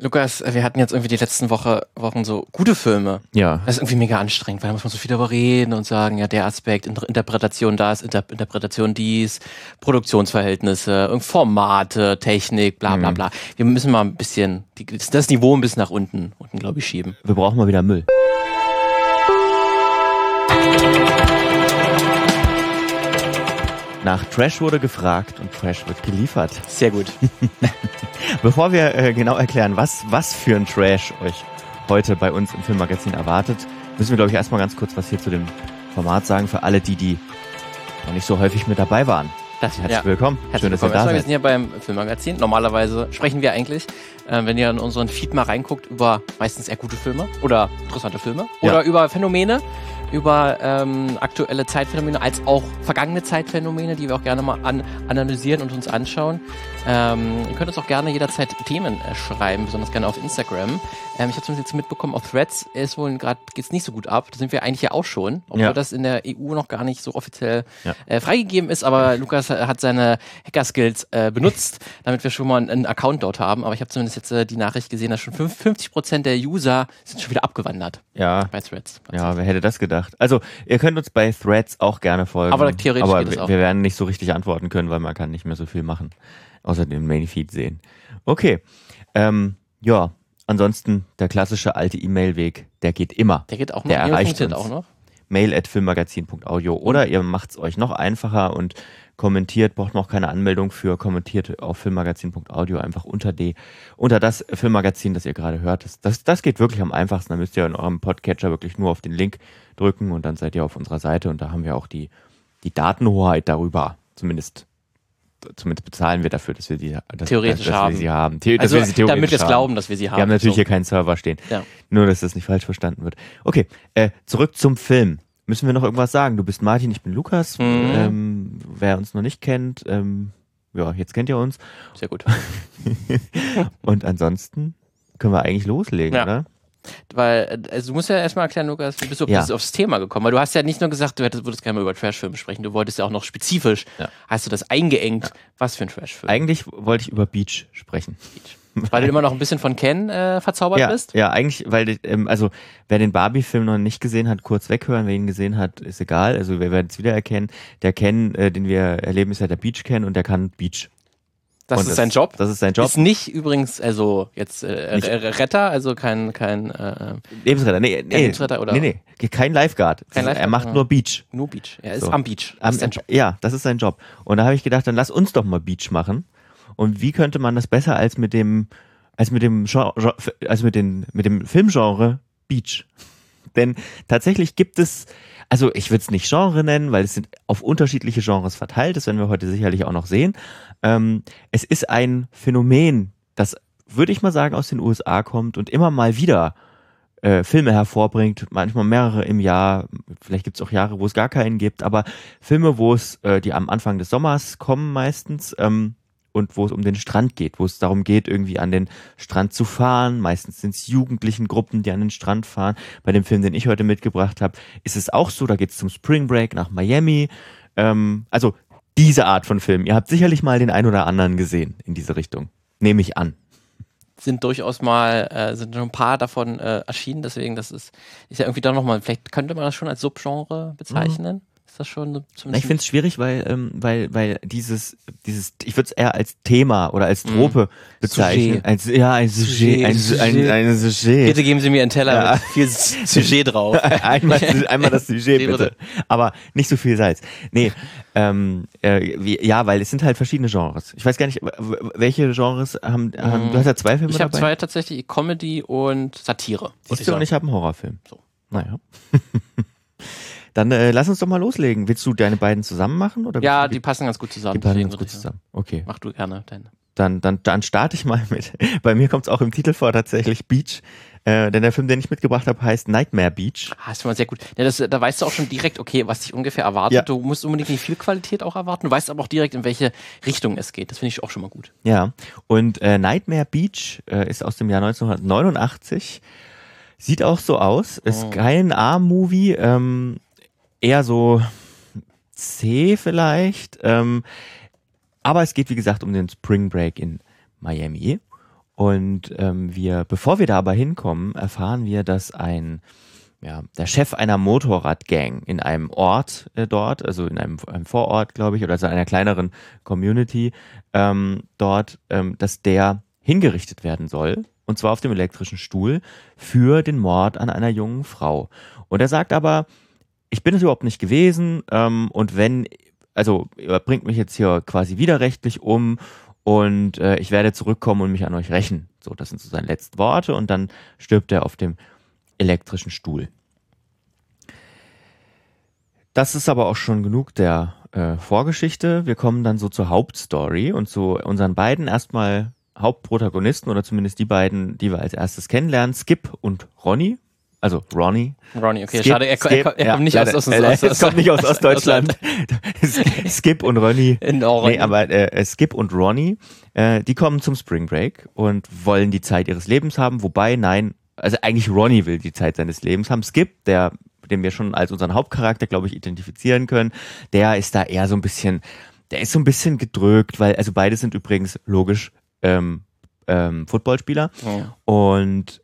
Lukas, wir hatten jetzt irgendwie die letzten Woche, Wochen so gute Filme. Ja. Das ist irgendwie mega anstrengend, weil da muss man so viel darüber reden und sagen, ja, der Aspekt, Inter Interpretation das, Inter Interpretation dies, Produktionsverhältnisse, Formate, Technik, bla bla Mhm. bla. Wir müssen mal ein bisschen die, das Niveau ein bisschen nach unten, unten glaube ich, schieben. Wir brauchen mal wieder Müll. Nach Trash wurde gefragt und Trash wird geliefert. Sehr gut. Bevor wir äh, genau erklären, was, was für ein Trash euch heute bei uns im Filmmagazin erwartet, müssen wir, glaube ich, erstmal ganz kurz was hier zu dem Format sagen für alle die, die noch nicht so häufig mit dabei waren. Das, Herzlich willkommen. Herzlich Schön, dass ihr willkommen. da Erstmal, wir seid. sind hier beim Filmmagazin. Normalerweise sprechen wir eigentlich, äh, wenn ihr in unseren Feed mal reinguckt, über meistens eher gute Filme oder interessante Filme Ja. oder über Phänomene, über ähm, aktuelle Zeitphänomene als auch vergangene Zeitphänomene, die wir auch gerne mal an, analysieren und uns anschauen. Ähm, ihr könnt uns auch gerne jederzeit Themen äh, schreiben, besonders gerne auf Instagram. Ähm, ich habe zumindest jetzt mitbekommen, auf Threads ist wohl gerade geht's nicht so gut ab. Da sind wir eigentlich ja auch schon, obwohl Ja. das in der EU noch gar nicht so offiziell Ja. äh, freigegeben ist. Aber Lukas hat seine Hacker-Skills äh, benutzt, damit wir schon mal einen, einen Account dort haben. Aber ich habe zumindest jetzt äh, die Nachricht gesehen, dass schon 50 Prozent der User sind schon wieder abgewandert Ja, bei Threads. ja, wer hätte das gedacht? Also, ihr könnt uns bei Threads auch gerne folgen. Aber theoretisch Aber geht es wir, auch. wir werden nicht so richtig antworten können, weil man kann nicht mehr so viel machen. Außer den Mainfeed sehen. Okay. Ähm, ja, ansonsten der klassische alte E-Mail-Weg, der geht immer. Der geht auch noch. Der erreicht uns. auch noch. Mail at filmmagazin.audio oder ihr macht es euch noch einfacher und kommentiert, braucht noch keine Anmeldung für, kommentiert auf filmmagazin.audio einfach unter die, unter das Filmmagazin, das ihr gerade hört. Das, das, geht wirklich am einfachsten. Da müsst ihr in eurem Podcatcher wirklich nur auf den Link drücken und dann seid ihr auf unserer Seite und da haben wir auch die, die Datenhoheit darüber. Zumindest, zumindest bezahlen wir dafür, dass wir die, dass, Theoretisch dass haben. wir sie haben. The Also, dass wir damit wir es glauben, dass wir sie haben. Wir haben natürlich So. hier keinen Server stehen. Ja. Nur, dass das nicht falsch verstanden wird. Okay, äh, zurück zum Film. Müssen wir noch irgendwas sagen? Du bist Martin, ich bin Lukas. Mhm. Ähm, wer uns noch nicht kennt, ähm, ja, jetzt kennt ihr uns. Sehr gut. Und ansonsten können wir eigentlich loslegen, Ja. oder? Weil, äh, also du musst ja erstmal erklären, Lukas, wie bist du Ja. aufs Thema gekommen? Weil du hast ja nicht nur gesagt, du hättest, würdest gerne mal über Trashfilme sprechen, du wolltest ja auch noch spezifisch, Ja. hast du das eingeengt, was für ein Trashfilm? Eigentlich wollte ich über Beach sprechen. Weil du immer noch ein bisschen von Ken äh, verzaubert Ja, bist? ja, eigentlich, weil, ähm, also, wer den Barbie-Film noch nicht gesehen hat, kurz weghören. Wer ihn gesehen hat, ist egal. Also, wir werden es wiedererkennen. Der Ken, äh, den wir erleben, ist ja der Beach Ken und der kann Beach. Das Und ist sein Job. Das ist sein Job. Ist nicht übrigens, also jetzt äh, Nicht- Retter, also kein, kein äh, Lebensretter, nee, nee. Lebensretter oder- Nee, nee, kein Lifeguard. Kein er Lifeguard, macht ja. nur Beach. nur Beach. Er ist So. am Beach. Das Am- ist sein Job. Ja, das ist sein Job. Und da habe ich gedacht, dann lass uns doch mal Beach machen. Und wie könnte man das besser als mit dem, als mit dem Genre, als mit den, mit dem Filmgenre Beach? Denn tatsächlich gibt es, also ich würde es nicht Genre nennen, weil es sind auf unterschiedliche Genres verteilt, das werden wir heute sicherlich auch noch sehen. Ähm, es ist ein Phänomen, das, würde ich mal sagen, aus den USA kommt und immer mal wieder äh, Filme hervorbringt, manchmal mehrere im Jahr, vielleicht gibt es auch Jahre, wo es gar keinen gibt, aber Filme, wo es, äh, die am Anfang des Sommers kommen meistens, ähm, und wo es um den Strand geht, wo es darum geht, irgendwie an den Strand zu fahren. Meistens sind es jugendlichen Gruppen, die an den Strand fahren. Bei dem Film, den ich heute mitgebracht habe, ist es auch so, da geht es zum Spring Break nach Miami. Ähm, also diese Art von Film. Ihr habt sicherlich mal den ein oder anderen gesehen in diese Richtung. Nehme ich an. Sind durchaus mal, äh, sind schon ein paar davon äh, erschienen, deswegen, das ist, ist ja irgendwie doch nochmal, vielleicht könnte man das schon als Subgenre bezeichnen. Ist das schon Na, ich finde es schwierig, weil, ähm, weil, weil dieses, dieses, ich würde es eher als Thema oder als Trope bezeichnen. Sujet. Als, ja, ein Sujet, ein, Sujet, ein, ein Sujet. Bitte geben Sie mir einen Teller Ja. mit viel Sujet drauf. einmal, einmal das Sujet Bitte. Aber nicht so viel Salz. Nee, ähm, äh, wie, ja, weil es sind halt verschiedene Genres. Ich weiß gar nicht, welche Genres haben, haben du hast ja zwei Filme Ich habe zwei tatsächlich Comedy und Satire. Siehst ich du, und ich habe einen Horrorfilm. So. Naja. Dann äh, lass uns doch mal loslegen. Willst du deine beiden zusammen machen? Oder ja, du die passen ganz gut zusammen. die passen ganz gut zusammen. Okay. Mach du gerne deine. Dann, dann, dann starte ich mal mit. Bei mir kommt es auch im Titel vor, tatsächlich Beach. Äh, denn der Film, den ich mitgebracht habe, heißt Nightmare Beach. Ah, ist schon mal sehr gut. Ja, das, da weißt du auch schon direkt, okay, was dich ungefähr erwartet. Ja. Du musst unbedingt nicht viel Qualität auch erwarten. Du weißt aber auch direkt, in welche Richtung es geht. Das finde ich auch schon mal gut. Ja. Und äh, Nightmare Beach äh, ist aus dem Jahr 1989. Sieht auch so aus. Ist Oh. kein A-Movie. Ähm, eher so C vielleicht. Ähm, aber es geht, wie gesagt, um den Spring Break in Miami. Und ähm, wir, bevor wir da aber hinkommen, erfahren wir, dass ein ja, der Chef einer Motorradgang in einem Ort äh, dort, also in einem, einem Vorort, glaube ich, oder also einer kleineren Community ähm, dort, ähm, dass der hingerichtet werden soll, und zwar auf dem elektrischen Stuhl, für den Mord an einer jungen Frau. Und er sagt aber, ich bin es überhaupt nicht gewesen ähm, und wenn, also er bringt mich jetzt hier quasi widerrechtlich um und äh, ich werde zurückkommen und mich an euch rächen. So, das sind so seine letzten Worte und dann stirbt er auf dem elektrischen Stuhl. Das ist aber auch schon genug der äh, Vorgeschichte. Wir kommen dann so zur Hauptstory und zu unseren beiden erstmal Hauptprotagonisten oder zumindest die beiden, die wir als erstes kennenlernen, Skip und Ronny. Also Ronnie. Ronnie, okay, Skip, schade, er, Skip, er, er, er ja, kommt nicht aus, aus, äh, aus, es kommt nicht aus Ostdeutschland. Skip und Ronny. In Ronny. Nee, aber äh, Skip und Ronny, äh, die kommen zum Spring Break und wollen die Zeit ihres Lebens haben, wobei, nein, also eigentlich Ronny will die Zeit seines Lebens haben. Skip, der, den wir schon als unseren Hauptcharakter, glaube ich, identifizieren können, der ist da eher so ein bisschen, der ist so ein bisschen gedrückt, weil, also beide sind übrigens logisch ähm, ähm, Footballspieler Ja. und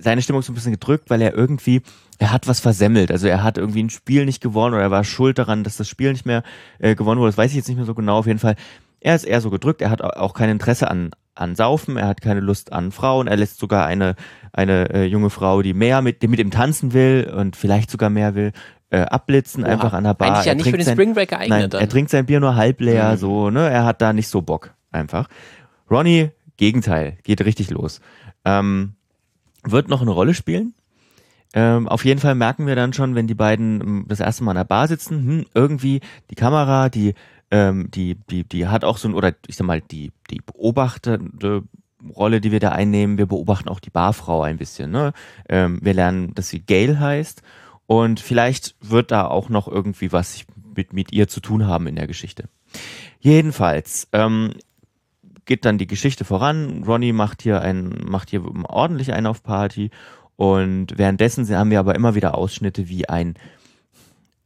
seine Stimmung ist so ein bisschen gedrückt, weil er irgendwie, er hat was versemmelt. Also er hat irgendwie ein Spiel nicht gewonnen oder er war schuld daran, dass das Spiel nicht mehr äh, gewonnen wurde. Das weiß ich jetzt nicht mehr so genau. Auf jeden Fall, er ist eher so gedrückt. Er hat au- auch kein Interesse an, an Saufen. Er hat keine Lust an Frauen. Er lässt sogar eine, eine äh, junge Frau, die mehr mit, die mit ihm tanzen will und vielleicht sogar mehr will, äh, abblitzen, Oha. einfach an der Bar. Eigentlich ja Er nicht für trinkt den sein- Spring Break geeignet Nein, dann. er trinkt sein Bier nur halb leer, Mhm. so, ne? Er hat da nicht so Bock, einfach. Ronny, Gegenteil, geht richtig los. Ähm, wird noch eine Rolle spielen. Ähm, auf jeden Fall merken wir dann schon, wenn die beiden ähm, das erste Mal an der Bar sitzen, hm, irgendwie die Kamera, die, ähm, die, die, die hat auch so ein, oder ich sag mal, die, die beobachtende Rolle, die wir da einnehmen, wir beobachten auch die Barfrau ein bisschen. Ne? Ähm, wir lernen, dass sie Gail heißt und vielleicht wird da auch noch irgendwie was mit, mit ihr zu tun haben in der Geschichte. Jedenfalls ähm, geht dann die Geschichte voran. Ronny macht hier ein, macht hier ordentlich einen auf Party. Und währenddessen haben wir aber immer wieder Ausschnitte, wie ein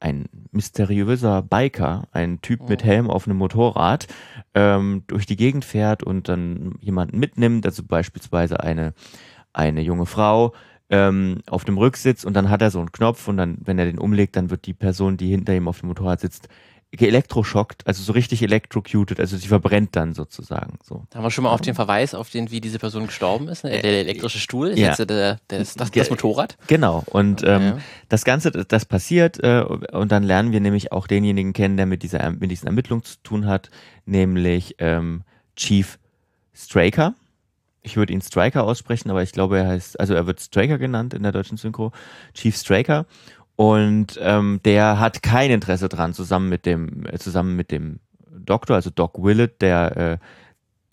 ein mysteriöser Biker, ein Typ mit Helm auf einem Motorrad, ähm, durch die Gegend fährt und dann jemanden mitnimmt, also beispielsweise eine, eine junge Frau ähm, auf dem Rücksitz. Und dann hat er so einen Knopf und dann, wenn er den umlegt, dann wird die Person, die hinter ihm auf dem Motorrad sitzt, geelektroschockt, also so richtig electrocuted, also sie verbrennt dann sozusagen so. Da haben wir schon mal auf den Verweis, auf den, wie diese Person gestorben ist. Ne? Der elektrische Stuhl ist ja. jetzt äh, der, der, das, das, das Motorrad. Genau, und Okay. ähm, das Ganze, das das passiert äh, und dann lernen wir nämlich auch denjenigen kennen, der mit dieser mit diesen Ermittlungen zu tun hat, nämlich ähm, Chief Straker. Ich würde ihn Striker aussprechen, aber ich glaube, er heißt, also er wird Straker genannt in der deutschen Synchro, Chief Straker. Und ähm, der hat kein Interesse dran, zusammen mit dem, äh, zusammen mit dem Doktor, also Doc Willett, der äh,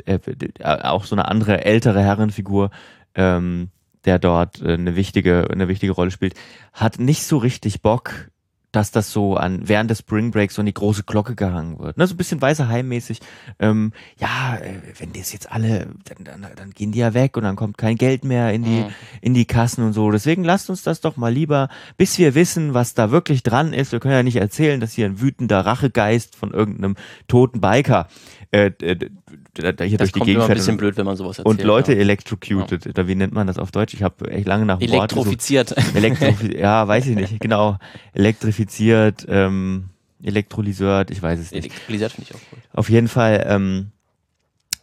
äh, äh, auch so eine andere ältere Herrenfigur, ähm, der dort äh, eine wichtige, eine wichtige Rolle spielt, hat nicht so richtig Bock, dass das so an während des Spring Breaks so an die große Glocke gehangen wird. Ne, so ein bisschen weißer heimmäßig. Ähm, ja, äh, wenn das jetzt alle, dann, dann, dann gehen die ja weg und dann kommt kein Geld mehr in die, Mhm. in die Kassen und so. Deswegen lasst uns das doch mal lieber, bis wir wissen, was da wirklich dran ist. Wir können ja nicht erzählen, dass hier ein wütender Rachegeist von irgendeinem toten Biker äh, äh, da, da hier Das durch die Gegend immer ein fährt bisschen und, blöd, wenn man sowas erzählt. und Leute ja. electrocuted. Oder wie nennt man das auf Deutsch? Ich habe echt lange nach. Elektrofiziert. Elektro ja, weiß ich nicht, genau. Elektrifiziert, ähm, Elektrolyseur, ich weiß es nicht. Elektrolisiert finde ich auch gut. Auf jeden Fall ähm,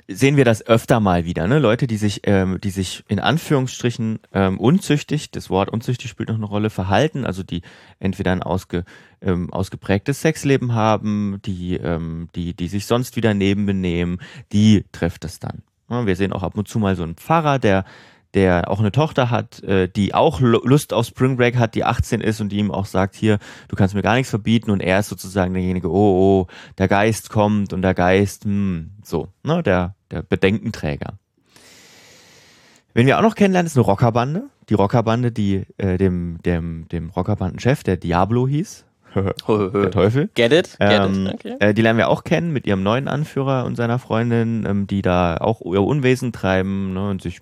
sehen wir das öfter mal wieder, ne? Leute, die sich, ähm, die sich in Anführungsstrichen ähm, unzüchtig, das Wort unzüchtig spielt noch eine Rolle, verhalten, also die entweder ein ausge, ähm, ausgeprägtes Sexleben haben, die, ähm, die, die sich sonst wieder nebenbenehmen, die trifft es dann. Ja, wir sehen auch ab und zu mal so einen Pfarrer, der der auch eine Tochter hat, äh, die auch Lu- Lust auf Spring Break hat, die 18 ist und die ihm auch sagt, hier, du kannst mir gar nichts verbieten und er ist sozusagen derjenige, oh, oh, der Geist kommt und der Geist, hm, so, ne, der, der Bedenkenträger. Wen wir auch noch kennenlernen, ist eine Rockerbande. Die Rockerbande, die äh, dem, dem, dem Rockerbandenchef, der Diablo hieß, der Teufel, Get it? Get ähm, it? Okay. äh, die lernen wir auch kennen mit ihrem neuen Anführer und seiner Freundin, ähm, die da auch ihr Unwesen treiben ne, und sich,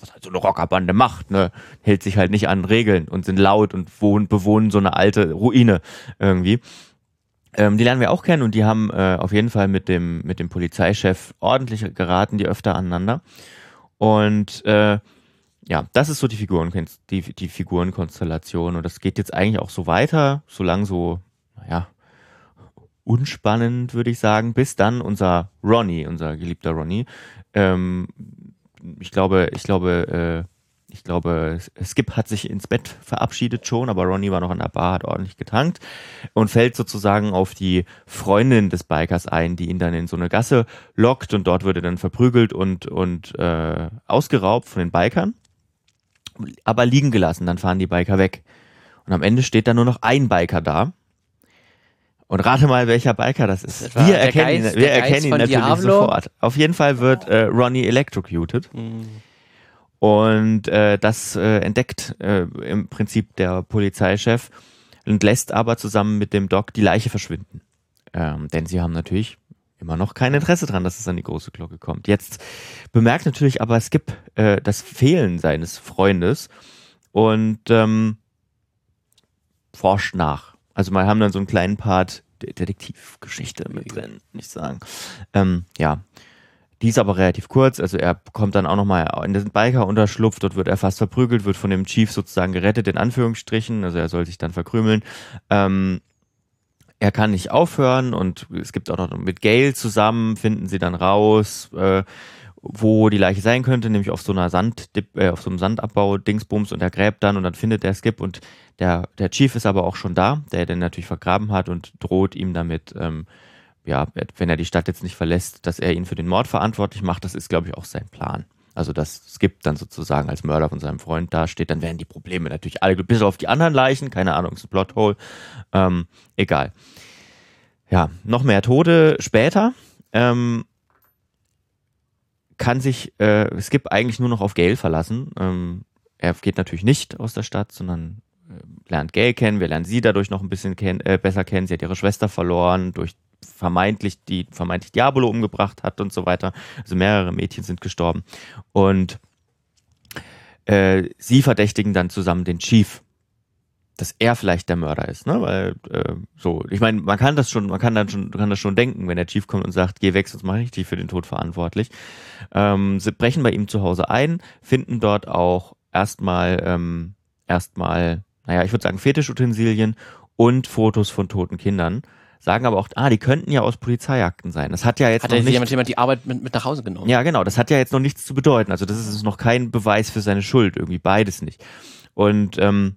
was halt so eine Rockerbande macht, ne, hält sich halt nicht an Regeln und sind laut und wohnen, bewohnen so eine alte Ruine irgendwie. Ähm, die lernen wir auch kennen und die haben äh, auf jeden Fall mit dem, mit dem Polizeichef ordentlich geraten, die öfter aneinander. Und äh, ja, das ist so die, Figuren, die, die Figurenkonstellation. Und das geht jetzt eigentlich auch so weiter, solange so, naja, unspannend, würde ich sagen, bis dann unser Ronnie, unser geliebter Ronnie, ähm, ich glaube, ich glaube, äh, ich glaube, Skip hat sich ins Bett verabschiedet schon, aber Ronnie war noch an der Bar, hat ordentlich getankt und fällt sozusagen auf die Freundin des Bikers ein, die ihn dann in so eine Gasse lockt und dort wird er dann verprügelt und, und äh, ausgeraubt von den Bikern, aber liegen gelassen, dann fahren die Biker weg. Und am Ende steht dann nur noch ein Biker da. Und rate mal, welcher Biker das ist. Das wir erkennen Geist, ihn, wir erkennen ihn natürlich Diablo. sofort. Auf jeden Fall wird äh, Ronnie electrocuted. Mhm. Und äh, das äh, entdeckt äh, im Prinzip der Polizeichef und lässt aber zusammen mit dem Doc die Leiche verschwinden. Ähm, denn sie haben natürlich immer noch kein Interesse dran, dass es an die große Glocke kommt. Jetzt bemerkt natürlich aber Skip äh, das Fehlen seines Freundes und ähm, forscht nach. Also wir haben dann so einen kleinen Part Detektivgeschichte mit drin, nicht sagen. Ähm, ja, die ist aber relativ kurz, also er kommt dann auch nochmal in den Biker unterschlupft, dort wird er fast verprügelt, wird von dem Chief sozusagen gerettet, in Anführungsstrichen, also er soll sich dann verkrümeln. Ähm, er kann nicht aufhören und es gibt auch noch mit Gail zusammen, finden sie dann raus, äh, wo die Leiche sein könnte, nämlich auf so einer Sand, äh, auf so einem Sandabbau-Dingsbums und er gräbt dann und dann findet er Skip und der, der Chief ist aber auch schon da, der den natürlich vergraben hat und droht ihm damit, ähm, ja, wenn er die Stadt jetzt nicht verlässt, dass er ihn für den Mord verantwortlich macht. Das ist, glaube ich, auch sein Plan. Also, dass Skip dann sozusagen als Mörder von seinem Freund dasteht, dann werden die Probleme natürlich alle, bis auf die anderen Leichen, keine Ahnung, ist ein Plothole, ähm, egal. Ja, noch mehr Tode später. Ähm, kann sich äh, Skip eigentlich nur noch auf Gail verlassen. Ähm, er geht natürlich nicht aus der Stadt, sondern äh, lernt Gail kennen. Wir lernen sie dadurch noch ein bisschen kenn äh, besser kennen. Sie hat ihre Schwester verloren durch vermeintlich die vermeintlich Diabolo umgebracht hat und so weiter. Also mehrere Mädchen sind gestorben und äh, sie verdächtigen dann zusammen den Chief, dass er vielleicht der Mörder ist, ne? Weil äh, so, ich meine, man kann das schon, man kann dann schon, kann das schon denken, wenn der Chief kommt und sagt, geh weg, sonst mache ich dich für den Tod verantwortlich. Ähm, sie brechen bei ihm zu Hause ein, finden dort auch erstmal ähm, erstmal, naja, ich würde sagen Fetischutensilien und Fotos von toten Kindern sagen aber auch, ah, die könnten ja aus Polizeiakten sein. Das hat ja jetzt hat noch nicht, jemand, jemand die Arbeit mit, mit nach Hause genommen. Ja, genau. Das hat ja jetzt noch nichts zu bedeuten. Also das ist noch kein Beweis für seine Schuld. Irgendwie beides nicht. Und ähm,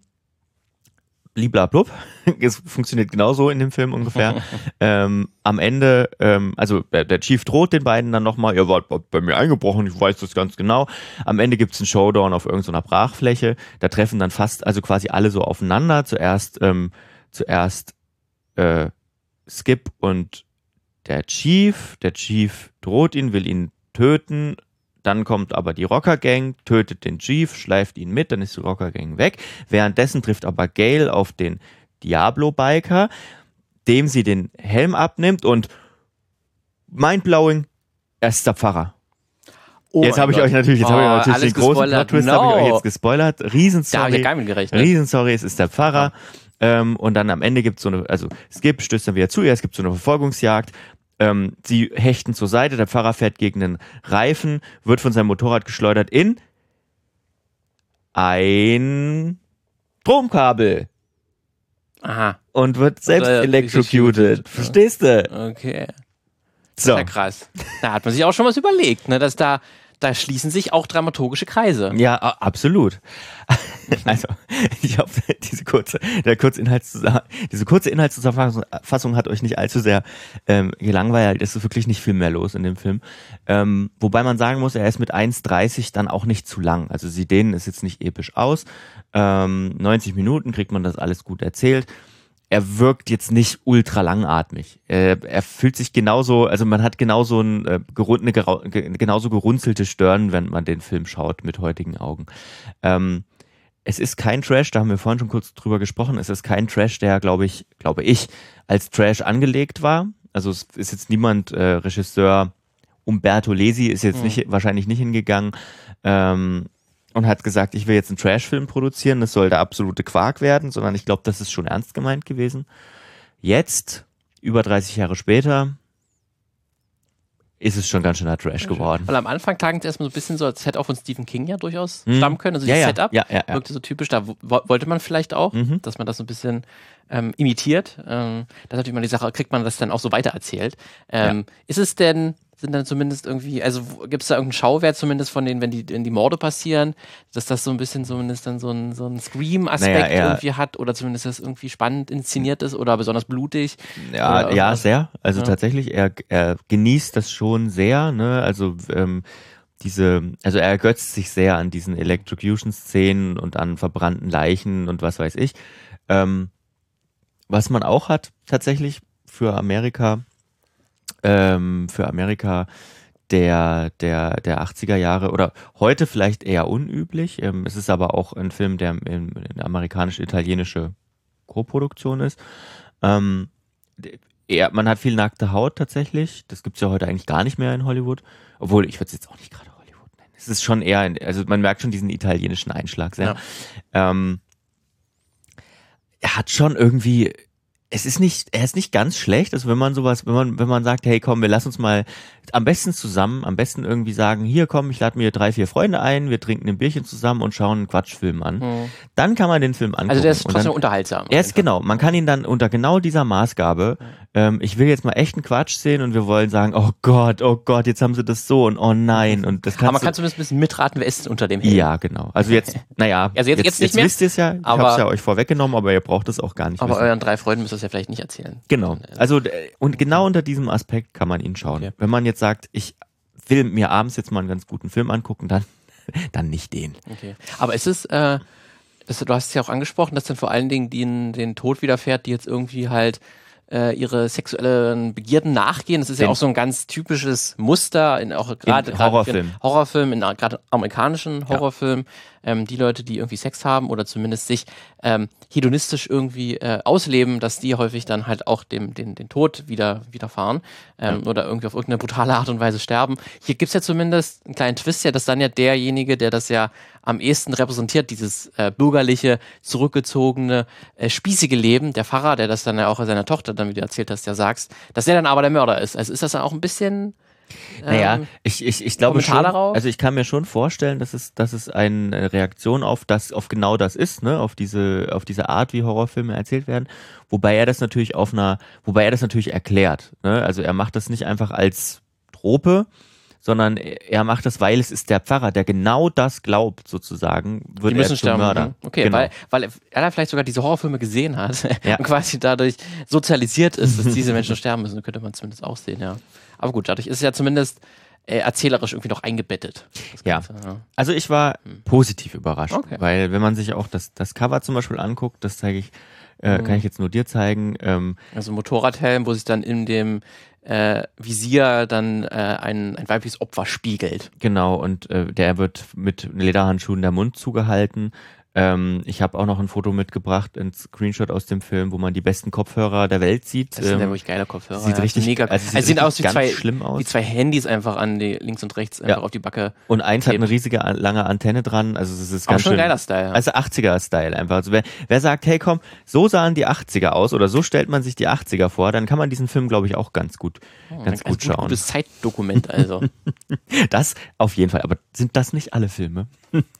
bliblablub, es funktioniert genauso in dem Film ungefähr. ähm, am Ende, ähm, also der, Chief droht den beiden dann nochmal, ihr wart bei mir eingebrochen, ich weiß das ganz genau. Am Ende gibt's einen Showdown auf irgendeiner Brachfläche. Da treffen dann fast, also quasi alle so aufeinander. Zuerst, ähm, zuerst äh, Skip und der Chief. Der Chief droht ihn, will ihn töten. Dann kommt aber die Rocker Gang, tötet den Chief, schleift ihn mit, dann ist die Rocker Gang weg. Währenddessen trifft aber Gail auf den Diablo Biker, dem sie den Helm abnimmt und mindblowing, er ist der Pfarrer. Oh jetzt habe ich euch natürlich, jetzt oh, habe ich natürlich den großen Plot-Twist no. habe ich euch jetzt gespoilert. Riesensorry. Da habe ich gar nicht gerechnet. Riesensorry, es ist der Pfarrer. Ja. Ähm, und dann am Ende gibt es so eine, also Skip stößt dann wieder zu ihr, es gibt so eine Verfolgungsjagd. Ähm, sie hechten zur Seite, der Fahrer fährt gegen den Reifen, wird von seinem Motorrad geschleudert in ein Stromkabel. Aha. Und wird selbst Oder electrocuted. Verstehst du? Okay. So. Ja krass. Da hat man sich auch schon was überlegt, ne, dass da da schließen sich auch dramaturgische Kreise. Ja, absolut. Also, ich hoffe, diese kurze, der kurze diese kurze Inhaltszusammenfassung hat euch nicht allzu sehr ähm, gelangweilt. Es ist wirklich nicht viel mehr los in dem Film. Ähm, wobei man sagen muss, er ist mit 1,30 dann auch nicht zu lang. Also sie dehnen es jetzt nicht episch aus. Ähm, 90 Minuten kriegt man das alles gut erzählt er wirkt jetzt nicht ultra langatmig. Er, er fühlt sich genauso, also man hat genauso ein, äh, eine genauso gerunzelte Stirn, wenn man den Film schaut mit heutigen Augen. Ähm, es ist kein Trash, da haben wir vorhin schon kurz drüber gesprochen, es ist kein Trash, der, glaube ich, glaube ich, als Trash angelegt war. Also es ist jetzt niemand, äh, Regisseur Umberto Lesi ist jetzt mhm. nicht, wahrscheinlich nicht hingegangen. Ähm, und hat gesagt, ich will jetzt einen Trashfilm produzieren, das soll der absolute Quark werden, sondern ich glaube, das ist schon ernst gemeint gewesen. Jetzt, über 30 Jahre später, ist es schon ganz schöner Trash geworden. Weil am Anfang klang es erstmal so ein bisschen so, als hätte auch von Stephen King ja durchaus Mhm. stammen können. Also Ja, das ja. Setup Ja, ja, ja. wirkte so typisch. Da wo- wollte man vielleicht auch, Mhm. dass man das so ein bisschen ähm, imitiert. Ähm, das ist natürlich mal die Sache, kriegt man das dann auch so weitererzählt. Ähm, Ist es denn, sind dann zumindest irgendwie, also gibt es da irgendeinen Schauwert zumindest von denen, wenn die, wenn die Morde passieren, dass das so ein bisschen zumindest dann so ein, so ein Scream-Aspekt Naja, irgendwie hat oder zumindest das irgendwie spannend inszeniert ist oder besonders blutig? Ja, ja, sehr. Also Ja. tatsächlich, er, er genießt das schon sehr, ne? Also ähm, diese, also er ergötzt sich sehr an diesen Electrocution-Szenen und an verbrannten Leichen und was weiß ich. Ähm, was man auch hat, tatsächlich für Amerika, ähm, für Amerika der, der, der 80er Jahre oder heute vielleicht eher unüblich. Ähm, es ist aber auch ein Film, der in, in amerikanisch-italienische Co-Produktion ist. Ähm, eher, man hat viel nackte Haut tatsächlich. Das gibt's ja heute eigentlich gar nicht mehr in Hollywood. Obwohl, ich würde es jetzt auch nicht gerade Hollywood nennen. Es ist schon eher, in, also man merkt schon diesen italienischen Einschlag sehr. Ähm, er hat schon irgendwie, es ist nicht, er ist nicht ganz schlecht, also wenn man sowas, wenn man, wenn man sagt, hey komm, wir lassen uns mal am besten zusammen, am besten irgendwie sagen, hier komm, ich lade mir drei, vier Freunde ein, wir trinken ein Bierchen zusammen und schauen einen Quatschfilm an. Hm. Dann kann man den Film angucken. Also der ist trotzdem dann, unterhaltsam. er ist genau, man kann ihn dann unter genau dieser Maßgabe, ähm, ich will jetzt mal echten Quatsch sehen und wir wollen sagen, oh Gott, oh Gott, jetzt haben sie das so und oh nein und das Aber man kannst kann du, zumindest ein bisschen mitraten, wer ist unter dem Helm. ja, genau. Also jetzt, naja, Also jetzt- jetzt nicht jetzt mehr, wisst ihr es ja, ich aber- hab's ja euch vorweggenommen, aber ihr braucht es auch gar nicht Aber wissen. euren drei Freunden müsst ihr es ja vielleicht nicht erzählen. Genau. Also äh, und genau unter diesem Aspekt kann man ihn schauen. Okay. Wenn man jetzt sagt, ich will mir abends jetzt mal einen ganz guten Film angucken, dann dann nicht den. Okay. Aber ist es, äh, das, du hast es ja auch angesprochen, dass dann vor allen Dingen den, den Tod widerfährt, die jetzt irgendwie halt äh, ihre sexuellen Begierden nachgehen. Das ist ja Den- auch so ein ganz typisches Muster in auch gerade Horrorfilmen. in Horrorfilmen, in gerade amerikanischen Horrorfilmen. Ähm, die Leute, die irgendwie Sex haben oder zumindest sich ähm, hedonistisch irgendwie äh, ausleben, dass die häufig dann halt auch dem den, den Tod wieder widerfahren ähm, oder irgendwie auf irgendeine brutale Art und Weise sterben. Hier gibt's ja zumindest einen kleinen Twist, ja, dass dann ja derjenige, der das ja am ehesten repräsentiert, dieses äh, bürgerliche, zurückgezogene, äh, spießige Leben, der Pfarrer, der das dann ja auch seiner Tochter dann, wie du erzählt hast, ja sagst, dass der dann aber der Mörder ist. Also ist das dann auch ein bisschen Naja, ähm, ich, ich, ich glaube schon, darauf? also ich kann mir schon vorstellen, dass es, dass es eine Reaktion auf das, auf genau das ist, ne, auf diese, auf diese Art, wie Horrorfilme erzählt werden. Wobei er das natürlich auf einer, wobei er das natürlich erklärt, ne, also er macht das nicht einfach als Trope, sondern er macht das, weil es ist der Pfarrer, der genau das glaubt, sozusagen, wird Die müssen er zum sterben. Mörder. Mhm. Okay, genau. weil, weil er vielleicht sogar diese Horrorfilme gesehen hat Ja. und quasi dadurch sozialisiert ist, dass diese Menschen sterben müssen. Könnte man zumindest auch sehen, ja. Aber gut, dadurch ist es ja zumindest äh, erzählerisch irgendwie noch eingebettet. Ja. Ganze, ja. Also ich war positiv überrascht, Okay. weil wenn man sich auch das, das Cover zum Beispiel anguckt, das zeige ich, äh, Mhm. kann ich jetzt nur dir zeigen, ähm, Also Motorradhelm, wo sich dann in dem äh, Visier dann äh, ein, ein weibliches Opfer spiegelt. Genau, und äh, der wird mit Lederhandschuhen der Mund zugehalten. Ähm, ich habe auch noch ein Foto mitgebracht, ein Screenshot aus dem Film, wo man die besten Kopfhörer der Welt sieht. Das sind ja Ähm, wirklich geile Kopfhörer. sieht ja. richtig- mega. also Also, sieht sehen richtig aus wie ganz zwei, schlimm aus. wie zwei Handys einfach an die links und rechts einfach Ja. auf die Backe. und eins hat Eben. eine riesige an- lange Antenne dran. Also es ist ganz schon schön. ein geiler Style. Ja. Also 80er-Style einfach. Also wer, wer sagt, hey komm, so sahen die 80er aus oder so stellt man sich die 80er vor, dann kann man diesen Film, glaube ich, auch ganz gut, ganz ein gut schauen. gutes Zeitdokument also. Das auf jeden Fall. Aber sind das nicht alle Filme?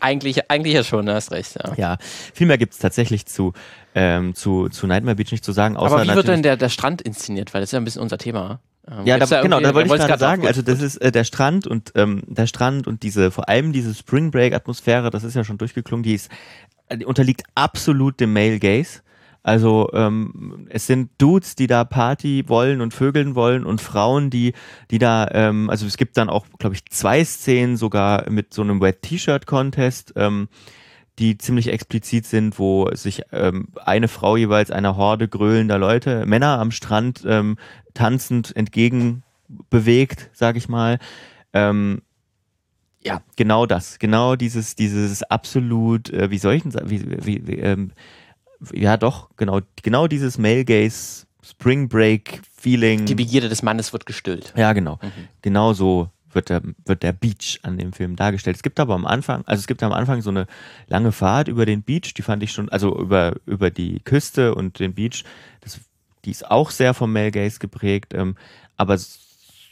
eigentlich, eigentlich ja schon, du hast recht. Ja. Ja, viel mehr gibt's tatsächlich zu, ähm, zu, zu Nightmare Beach nicht zu sagen. Außer Aber wie wird denn der, der Strand inszeniert? Weil das ist ja ein bisschen unser Thema. Ähm, Ja, da, da genau, da wollte ich gerade sagen. Also das ist äh, der Strand und ähm, der Strand und diese, vor allem diese Spring Break Atmosphäre, das ist ja schon durchgeklungen, die ist, äh, die unterliegt absolut dem Male Gaze. Also ähm, es sind Dudes, die da Party wollen und Vögeln wollen und Frauen, die, die da, ähm, also es gibt dann auch, glaube ich, zwei Szenen sogar mit so einem Wet T-Shirt Contest. Ähm, die ziemlich explizit sind, wo sich ähm, eine Frau jeweils einer Horde gröhlender Leute, Männer am Strand ähm, tanzend entgegen bewegt, sag ich mal. Ähm, ja, genau das, genau dieses, dieses absolut, äh, wie soll ich denn sagen, wie, wie, wie ähm, ja doch, genau, genau dieses Male Gaze Spring Break Feeling. Die Begierde des Mannes wird gestillt. Ja, genau. Mhm. Genau so wird der, wird der Beach an dem Film dargestellt. Es gibt aber am Anfang, also es gibt am Anfang so eine lange Fahrt über den Beach, die fand ich schon, also über, über die Küste und den Beach. Das, die ist auch sehr vom Male Gaze geprägt, ähm, aber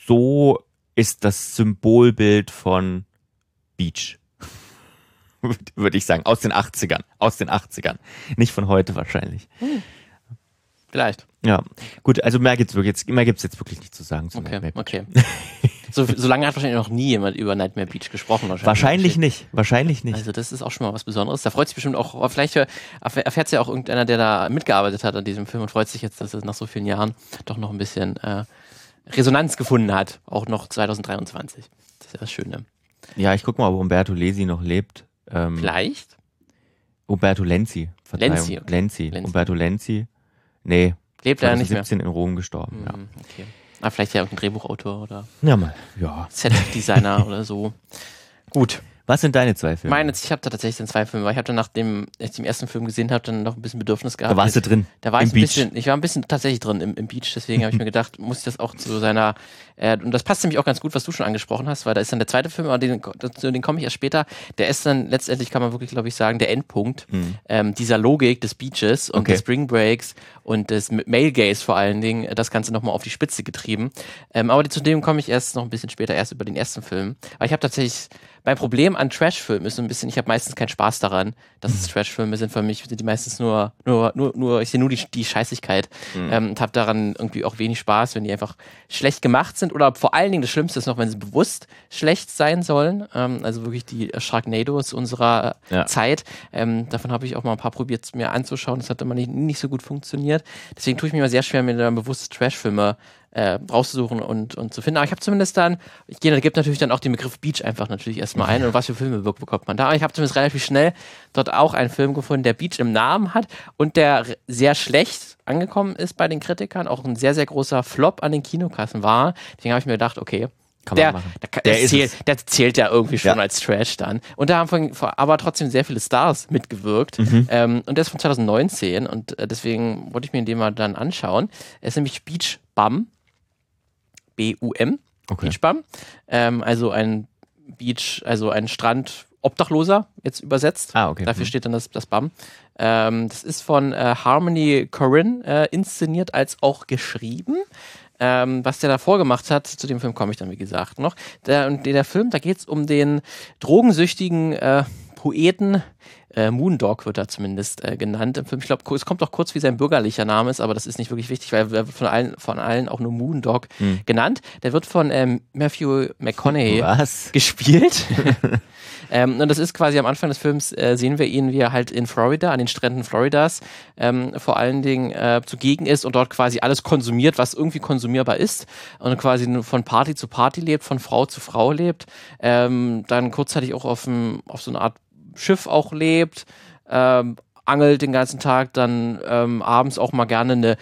so ist das Symbolbild von Beach. Würde ich sagen. Aus den 80ern. Aus den 80ern. Nicht von heute wahrscheinlich. Vielleicht. Ja. Gut, also mehr gibt's wirklich jetzt, mehr gibt's jetzt wirklich nicht zu sagen. Zu Okay, Nightmare Beach. okay. So, so lange hat wahrscheinlich noch nie jemand über Nightmare Beach gesprochen. Wahrscheinlich, Wahrscheinlich nicht. Wahrscheinlich nicht. Also das ist auch schon mal was Besonderes. Da freut sich bestimmt auch, vielleicht erfährt es ja auch irgendeiner, der da mitgearbeitet hat an diesem Film und freut sich jetzt, dass es nach so vielen Jahren doch noch ein bisschen äh, Resonanz gefunden hat. Auch noch 2023. Das ist ja das Schöne. Ja, ich guck mal, ob Umberto Lesi noch lebt. Ähm, Vielleicht? Umberto Lenzi. Verzeihung. Lenzi, okay. Lenzi. Lenzi. Umberto Lenzi. Nee, Lebt er nicht mehr? 2017 in Rom gestorben. Hm, okay. Ah, vielleicht ja irgendein Drehbuchautor oder Ja. ja, mal. Ja. Set-Designer oder so. Gut. Was sind deine zwei Filme? Meine, ich habe da tatsächlich den zwei Filme, weil ich habe dann nachdem ich den ersten Film gesehen habe, dann noch ein bisschen Bedürfnis gehabt. da warst du drin. Da war Im ich ein Beach. bisschen, ich war ein bisschen tatsächlich drin im, im Beach, deswegen habe ich mir gedacht, muss ich das auch zu seiner, äh, und das passt nämlich auch ganz gut, was du schon angesprochen hast, weil da ist dann der zweite Film, aber den, zu den komme ich erst später, der ist dann letztendlich, kann man wirklich, glaube ich, sagen, der Endpunkt ähm, dieser Logik des Beaches und. Okay. des Spring Breaks und des Male Gaze vor allen Dingen, äh, das Ganze nochmal auf die Spitze getrieben. Ähm, aber zu dem komme ich erst noch ein bisschen später, erst über den ersten Film. Aber ich habe tatsächlich, mein Problem an Trash-Filmen ist so ein bisschen, ich habe meistens keinen Spaß daran, dass es Trash-Filme sind. Für mich sind die meistens nur, nur, nur, nur ich sehe nur die, die Scheißigkeit ähm, und habe daran irgendwie auch wenig Spaß, wenn die einfach schlecht gemacht sind oder vor allen Dingen das Schlimmste ist noch, wenn sie bewusst schlecht sein sollen. Ähm, also wirklich die Sharknados unserer äh, Ja. Zeit. Ähm, davon habe ich auch mal ein paar probiert mir anzuschauen. Das hat immer nicht, nicht so gut funktioniert. Deswegen tue ich mir immer sehr schwer, mir dann bewusst Trash-Filme äh, rauszusuchen und, und zu finden. Aber ich habe zumindest dann, ich gehe, da gibt natürlich dann auch den Begriff Beach einfach natürlich erstmal ein und was für Filme be- bekommt man da. Aber ich habe zumindest relativ schnell dort auch einen Film gefunden, der Beach im Namen hat und der sehr schlecht angekommen ist bei den Kritikern, auch ein sehr, sehr großer Flop an den Kinokassen war. Deswegen habe ich mir gedacht, okay, der, der, Der zählt, der zählt ja irgendwie schon Ja. als Trash dann. Und da haben von, von- aber trotzdem sehr viele Stars mitgewirkt. Mhm. Ähm, und der ist von 2019 und äh, deswegen wollte ich mir den mal dann anschauen. Er ist nämlich Beach Bum. B-U-M. Okay. Beach Bum. Ähm, also ein Beach, also ein Strand. Obdachloser, jetzt übersetzt. Ah, okay. Dafür Mhm. steht dann das, das BAM. Ähm, das ist von äh, Harmony Corinne äh, inszeniert als auch geschrieben. Ähm, was der davor gemacht hat, zu dem Film komme ich dann, wie gesagt, noch. Der, und der Film, da geht es um den drogensüchtigen äh, Poeten. Äh, Moondog wird er zumindest äh, genannt im Film. Ich glaube, es kommt auch kurz, wie sein bürgerlicher Name ist, aber das ist nicht wirklich wichtig, weil er wird von allen, von allen auch nur Moondog genannt. Der wird von ähm, Matthew McConaughey Was? gespielt. ähm, und das ist quasi am Anfang des Films, äh, sehen wir ihn, wie er halt in Florida, an den Stränden Floridas, ähm, vor allen Dingen äh, zugegen ist und dort quasi alles konsumiert, was irgendwie konsumierbar ist. Und quasi nur von Party zu Party lebt, von Frau zu Frau lebt. Ähm, dann kurzzeitig auch auf, auf so eine Art Schiff auch lebt. Ähm, angelt den ganzen Tag, dann ähm, abends auch mal gerne eine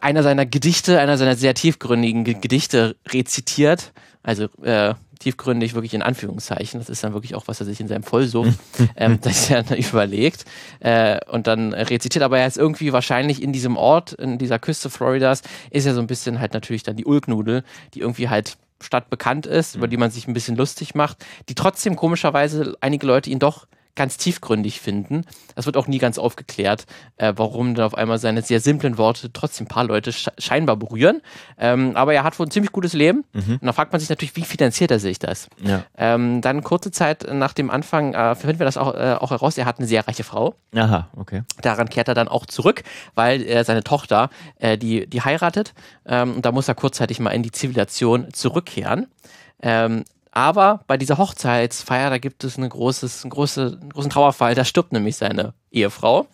einer seiner Gedichte, einer seiner sehr tiefgründigen Ge- Gedichte rezitiert. Also äh, tiefgründig wirklich in Anführungszeichen. Das ist dann wirklich auch, was er sich in seinem Vollsucht ähm, das er dann überlegt. Äh, und dann rezitiert, aber er ist irgendwie wahrscheinlich in diesem Ort, in dieser Küste Floridas, ist er so ein bisschen halt natürlich dann die Ulknudel, die irgendwie halt stadtbekannt ist, über die man sich ein bisschen lustig macht, die trotzdem komischerweise einige Leute ihn doch ganz tiefgründig finden. Das wird auch nie ganz aufgeklärt, äh, warum dann auf einmal seine sehr simplen Worte trotzdem ein paar Leute sche scheinbar berühren. Ähm, aber er hat wohl ein ziemlich gutes Leben. Und da fragt man sich natürlich, wie finanziert er sich das? Ja. Ähm, dann kurze Zeit nach dem Anfang äh, finden wir das auch, äh, auch heraus, er hat eine sehr reiche Frau. Aha, okay. Daran kehrt er dann auch zurück, weil äh, seine Tochter, äh, die, die heiratet. Ähm, und da muss er kurzzeitig mal in die Zivilisation zurückkehren. Ähm, aber bei dieser Hochzeitsfeier, da gibt es eine großes, einen, große, einen großen Trauerfall. Da stirbt nämlich seine Ehefrau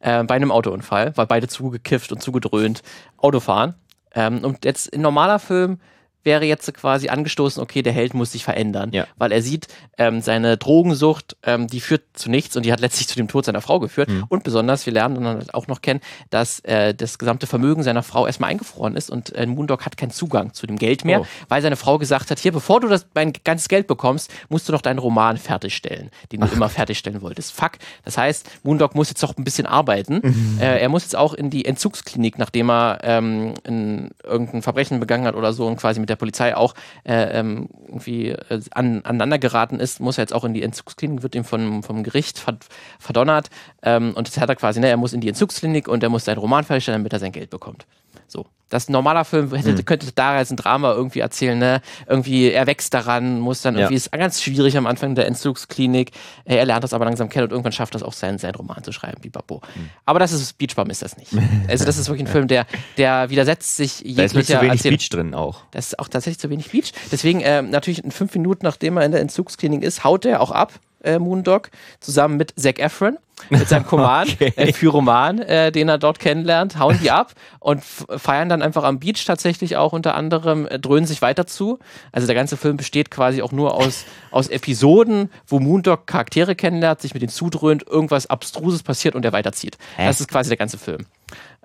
äh, bei einem Autounfall, weil beide zugekifft und zugedröhnt Auto fahren. Ähm, und jetzt in normaler Film wäre jetzt quasi angestoßen, okay, der Held muss sich verändern, Ja. weil er sieht, ähm, seine Drogensucht, ähm, die führt zu nichts und die hat letztlich zu dem Tod seiner Frau geführt. Mhm. Und besonders, wir lernen dann halt auch noch kennen, dass äh, das gesamte Vermögen seiner Frau erstmal eingefroren ist und äh, Moondog hat keinen Zugang zu dem Geld mehr, Oh. weil seine Frau gesagt hat, hier, bevor du das mein ganzes Geld bekommst, musst du noch deinen Roman fertigstellen, den du immer fertigstellen wolltest. Fuck. Das heißt, Moondog muss jetzt doch ein bisschen arbeiten. Mhm. Äh, er muss jetzt auch in die Entzugsklinik, nachdem er ähm, in irgendein Verbrechen begangen hat oder so und quasi mit der Polizei auch äh, ähm, irgendwie äh, an, aneinander geraten ist, muss er jetzt auch in die Entzugsklinik, wird ihm vom, vom Gericht verd, verdonnert. Ähm, und jetzt hat er quasi, ne, er muss in die Entzugsklinik und er muss seinen Roman fertigstellen, damit er sein Geld bekommt. So. Das ein normaler Film hätte, Mhm. könnte da als ein Drama irgendwie erzählen, ne? Irgendwie, er wächst daran, muss dann Ja. irgendwie, ist ganz schwierig am Anfang der Entzugsklinik. Er lernt das aber langsam kennen und irgendwann schafft das auch seinen, seinen Roman zu schreiben, wie Babo. Mhm. Aber das ist, Beach Bum ist das nicht. Also das ist wirklich ein Film, der, der widersetzt sich Da ist jeglicher zu wenig Erzählung. Beach drin auch. Das ist auch tatsächlich zu wenig Beach. Deswegen, ähm, natürlich in fünf Minuten, nachdem er in der Entzugsklinik ist, haut er auch ab, äh, Moondog, zusammen mit Zac Efron, mit seinem Koman, Okay. äh, Pyroman, äh, den er dort kennenlernt, hauen die ab und feiern dann einfach am Beach tatsächlich auch unter anderem, äh, dröhnen sich weiter zu. Also der ganze Film besteht quasi auch nur aus, aus Episoden, wo Moondog Charaktere kennenlernt, sich mit denen zudröhnt, irgendwas Abstruses passiert und er weiterzieht. Das ist quasi der ganze Film.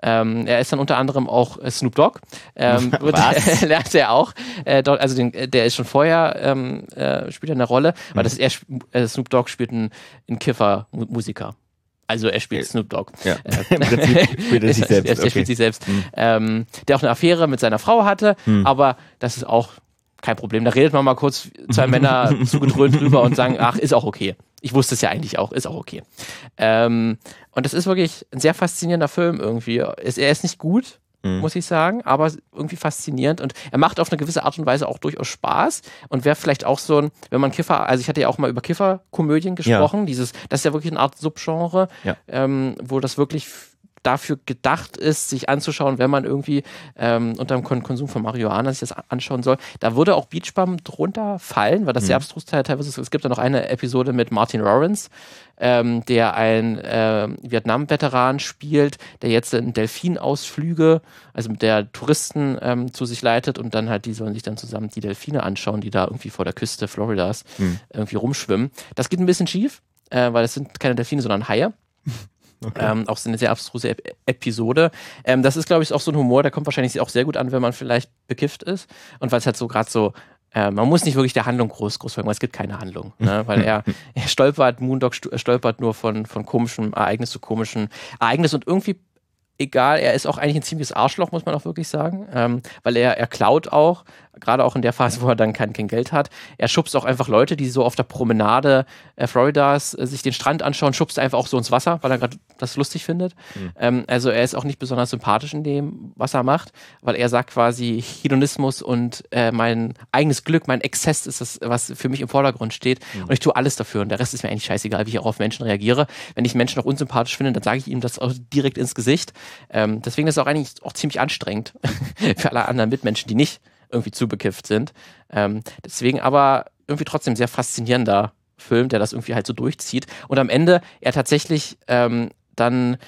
Ähm, er ist dann unter anderem auch äh, Snoop Dogg. Ähm, Was? lernt er auch. Äh, dort, also den, äh, der ist schon vorher, ähm, äh, spielt er eine Rolle, weil das er, äh, Snoop Dogg spielt einen, einen Kiffer-Musiker. Also er spielt. Snoop Dogg. Ja. Im Prinzip spielt er sich selbst. Der, der Okay. spielt sich selbst. Mhm. Ähm, der auch eine Affäre mit seiner Frau hatte, Mhm. aber das ist auch kein Problem. Da redet man mal kurz zwei Männer zugedröhnt drüber und sagen, ach, ist auch okay. Ich wusste es ja eigentlich auch, ist auch okay. Ähm, und das ist wirklich ein sehr faszinierender Film irgendwie. Es- Er ist nicht gut, Mhm. muss ich sagen, aber irgendwie faszinierend und er macht auf eine gewisse Art und Weise auch durchaus Spaß und wäre vielleicht auch so ein, wenn man Kiffer, also ich hatte ja auch mal über Kifferkomödien gesprochen, dieses, das ist ja wirklich eine Art Subgenre, Ja. ähm, wo das wirklich dafür gedacht ist, sich anzuschauen, wenn man irgendwie ähm, unter dem Kon Konsum von Marihuana sich das anschauen soll. Da würde auch Beach Bum drunter fallen, weil das sehr abstrus te- teilweise ist. Es gibt da noch eine Episode mit Martin Lawrence, ähm, der ein ähm, Vietnam-Veteran spielt, der jetzt in Delfinausflüge, also mit der Touristen ähm, zu sich leitet und dann halt, die sollen sich dann zusammen die Delfine anschauen, die da irgendwie vor der Küste Floridas Hm. irgendwie rumschwimmen. Das geht ein bisschen schief, äh, weil es sind keine Delfine, sondern Haie. Ähm, auch so eine sehr abstruse Ep Episode. Ähm, das ist, glaube ich, auch so ein Humor, der kommt wahrscheinlich auch sehr gut an, wenn man vielleicht bekifft ist. Und weil es halt so gerade so, äh, man muss nicht wirklich der Handlung groß, groß folgen, weil es gibt keine Handlung. Ne? Weil er, er stolpert, Moondog stolpert nur von, von komischem Ereignis zu komischem Ereignis und irgendwie egal, er ist auch eigentlich ein ziemliches Arschloch, muss man auch wirklich sagen, ähm, weil er, er klaut auch, gerade auch in der Phase, wo er dann kein, kein Geld hat. Er schubst auch einfach Leute, die so auf der Promenade äh, Floridas äh, sich den Strand anschauen, schubst einfach auch so ins Wasser, weil er gerade das lustig findet. Ähm, also er ist auch nicht besonders sympathisch in dem, was er macht, weil er sagt quasi, Hedonismus und äh, mein eigenes Glück, mein Exzess ist das, was für mich im Vordergrund steht. Und ich tue alles dafür. Und der Rest ist mir eigentlich scheißegal, wie ich auch auf Menschen reagiere. Wenn ich Menschen auch unsympathisch finde, dann sage ich ihm das auch direkt ins Gesicht. Ähm, deswegen ist es auch eigentlich auch ziemlich anstrengend für alle anderen Mitmenschen, die nicht irgendwie zu bekifft sind. Ähm, deswegen aber irgendwie trotzdem sehr faszinierender Film, der das irgendwie halt so durchzieht. Und am Ende er tatsächlich ähm, dann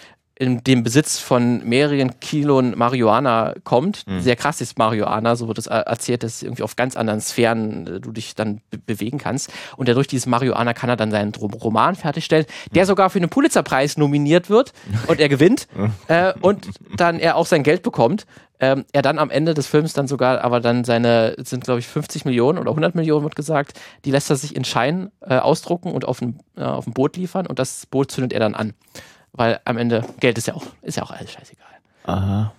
in den Besitz von mehreren Kilo Marihuana kommt. Sehr krass ist Marihuana, so wird es er- erzählt, dass irgendwie auf ganz anderen Sphären äh, du dich dann be bewegen kannst. Und der durch dieses Marihuana kann er dann seinen Roman fertigstellen, der sogar für den Pulitzerpreis nominiert wird und er gewinnt äh, und dann er auch sein Geld bekommt. Ähm, er dann am Ende des Films dann sogar, aber dann seine, es sind glaube ich 50 Millionen oder 100 Millionen wird gesagt, die lässt er sich in Schein äh, ausdrucken und auf ein, äh, auf ein Boot liefern und das Boot zündet er dann an. Weil am Ende Geld ist ja auch, ist ja auch alles scheißegal. Aha.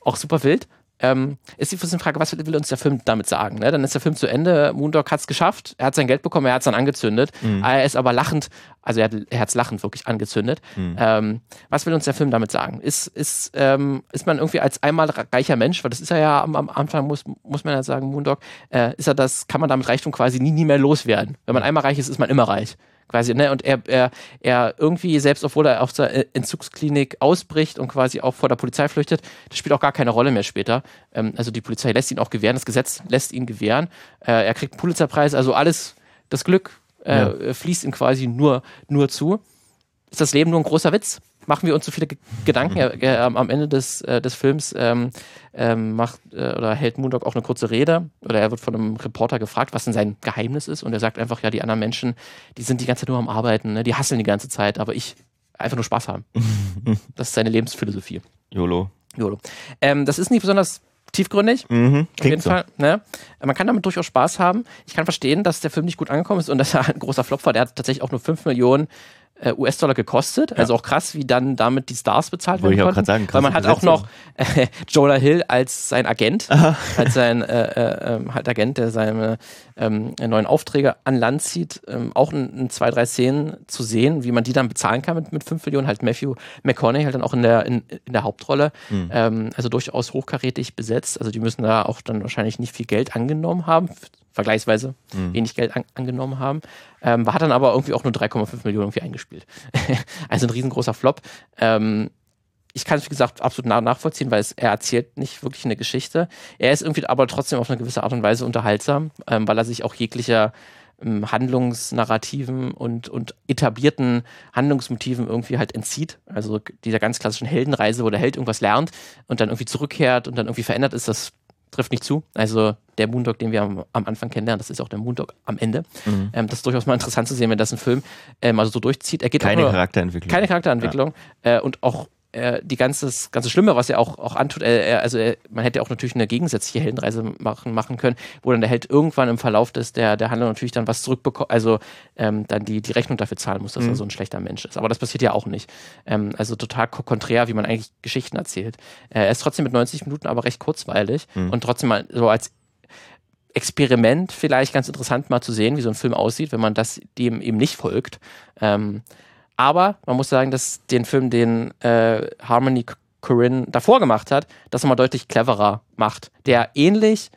Auch super wild. Ähm, ist die Frage, was will, uns der Film damit sagen? Ne? Dann ist der Film zu Ende, Moondog hat es geschafft, er hat sein Geld bekommen, er hat es dann angezündet. Er ist aber lachend, also er hat hat's lachend wirklich angezündet. Ähm, was will uns der Film damit sagen? Ist, ist, ähm, ist man irgendwie als einmal reicher Mensch, weil das ist er ja am, am Anfang, muss, muss man ja sagen, Moondog, äh, ist er das, kann man damit Reichtum quasi nie, nie mehr loswerden. Wenn man einmal reich ist, ist man immer reich quasi, ne? Und er, er, er irgendwie, selbst obwohl er auf der Entzugsklinik ausbricht und quasi auch vor der Polizei flüchtet, das spielt auch gar keine Rolle mehr später. Ähm, also die Polizei lässt ihn auch gewähren, das Gesetz lässt ihn gewähren. Äh, er kriegt einen Pulitzerpreis, also alles, das Glück äh, fließt ihm quasi nur, nur zu. Ist das Leben nur ein großer Witz? Machen wir uns so viele Ge Gedanken. Er, am Ende des, äh, des Films ähm, ähm, macht äh, oder hält Moondog auch eine kurze Rede oder er wird von einem Reporter gefragt, was denn sein Geheimnis ist und er sagt einfach, ja, die anderen Menschen, die sind die ganze Zeit nur am Arbeiten, ne? die hasseln die ganze Zeit, aber ich einfach nur Spaß haben. das ist seine Lebensphilosophie. YOLO. YOLO. Ähm, das ist nicht besonders tiefgründig, Mhm. auf jeden Klingt so. Fall. Ne? Man kann damit durchaus Spaß haben. Ich kann verstehen, dass der Film nicht gut angekommen ist und dass er ein großer Flop war. Der hat tatsächlich auch nur 5 Millionen äh, US-Dollar gekostet. Also auch krass, wie dann damit die Stars bezahlt Wollte werden konnten. sagen, Weil man hat auch noch äh, Jonah Hill als sein Agent, als sein äh, äh, ähm, halt Agent, der seine ähm, neuen Aufträge an Land zieht, ähm, auch in, in zwei, drei Szenen zu sehen, wie man die dann bezahlen kann mit, mit 5 Millionen. Halt Matthew McConaughey halt dann auch in der, in, in der Hauptrolle. Mhm. Ähm, also durchaus hochkarätig besetzt. Also die müssen da auch dann wahrscheinlich nicht viel Geld angenommen haben, vergleichsweise Mhm. wenig Geld an, angenommen haben. Ähm, hat dann aber irgendwie auch nur 3,5 Millionen irgendwie eingespielt. also ein riesengroßer Flop. Ähm, ich kann es, wie gesagt, absolut nach nachvollziehen, weil es, er erzählt nicht wirklich eine Geschichte. Er ist irgendwie aber trotzdem auf eine gewisse Art und Weise unterhaltsam, ähm, weil er sich auch jeglicher ähm, Handlungsnarrativen und, und etablierten Handlungsmotiven irgendwie halt entzieht. Also dieser ganz klassischen Heldenreise, wo der Held irgendwas lernt und dann irgendwie zurückkehrt und dann irgendwie verändert ist, das trifft nicht zu. Also der Moondog, den wir am, am Anfang kennenlernen, das ist auch der Moondog am Ende. Mhm. Ähm, das ist durchaus mal interessant zu sehen, wenn das ein Film ähm, also so durchzieht. Er geht auch Keine nur, Charakterentwicklung. keine Charakterentwicklung äh, und auch äh, die ganze, ganze Schlimme, was er auch, auch antut, er- also er, man hätte auch natürlich eine gegensätzliche Heldenreise machen, machen können, wo dann der Held irgendwann im Verlauf des, der, der Handlung natürlich dann was zurückbekommt, also ähm, dann die, die Rechnung dafür zahlen muss, dass Mhm. er so ein schlechter Mensch ist. Aber das passiert ja auch nicht. Ähm, also total ko- konträr, wie man eigentlich Geschichten erzählt. Äh, er ist trotzdem mit 90 Minuten aber recht kurzweilig Mhm. und trotzdem mal so als Experiment vielleicht ganz interessant mal zu sehen, wie so ein Film aussieht, wenn man das dem eben nicht folgt. Ähm, aber man muss sagen, dass den Film, den äh, Harmony Corinne davor gemacht hat, das nochmal deutlich cleverer macht. Der ähnlich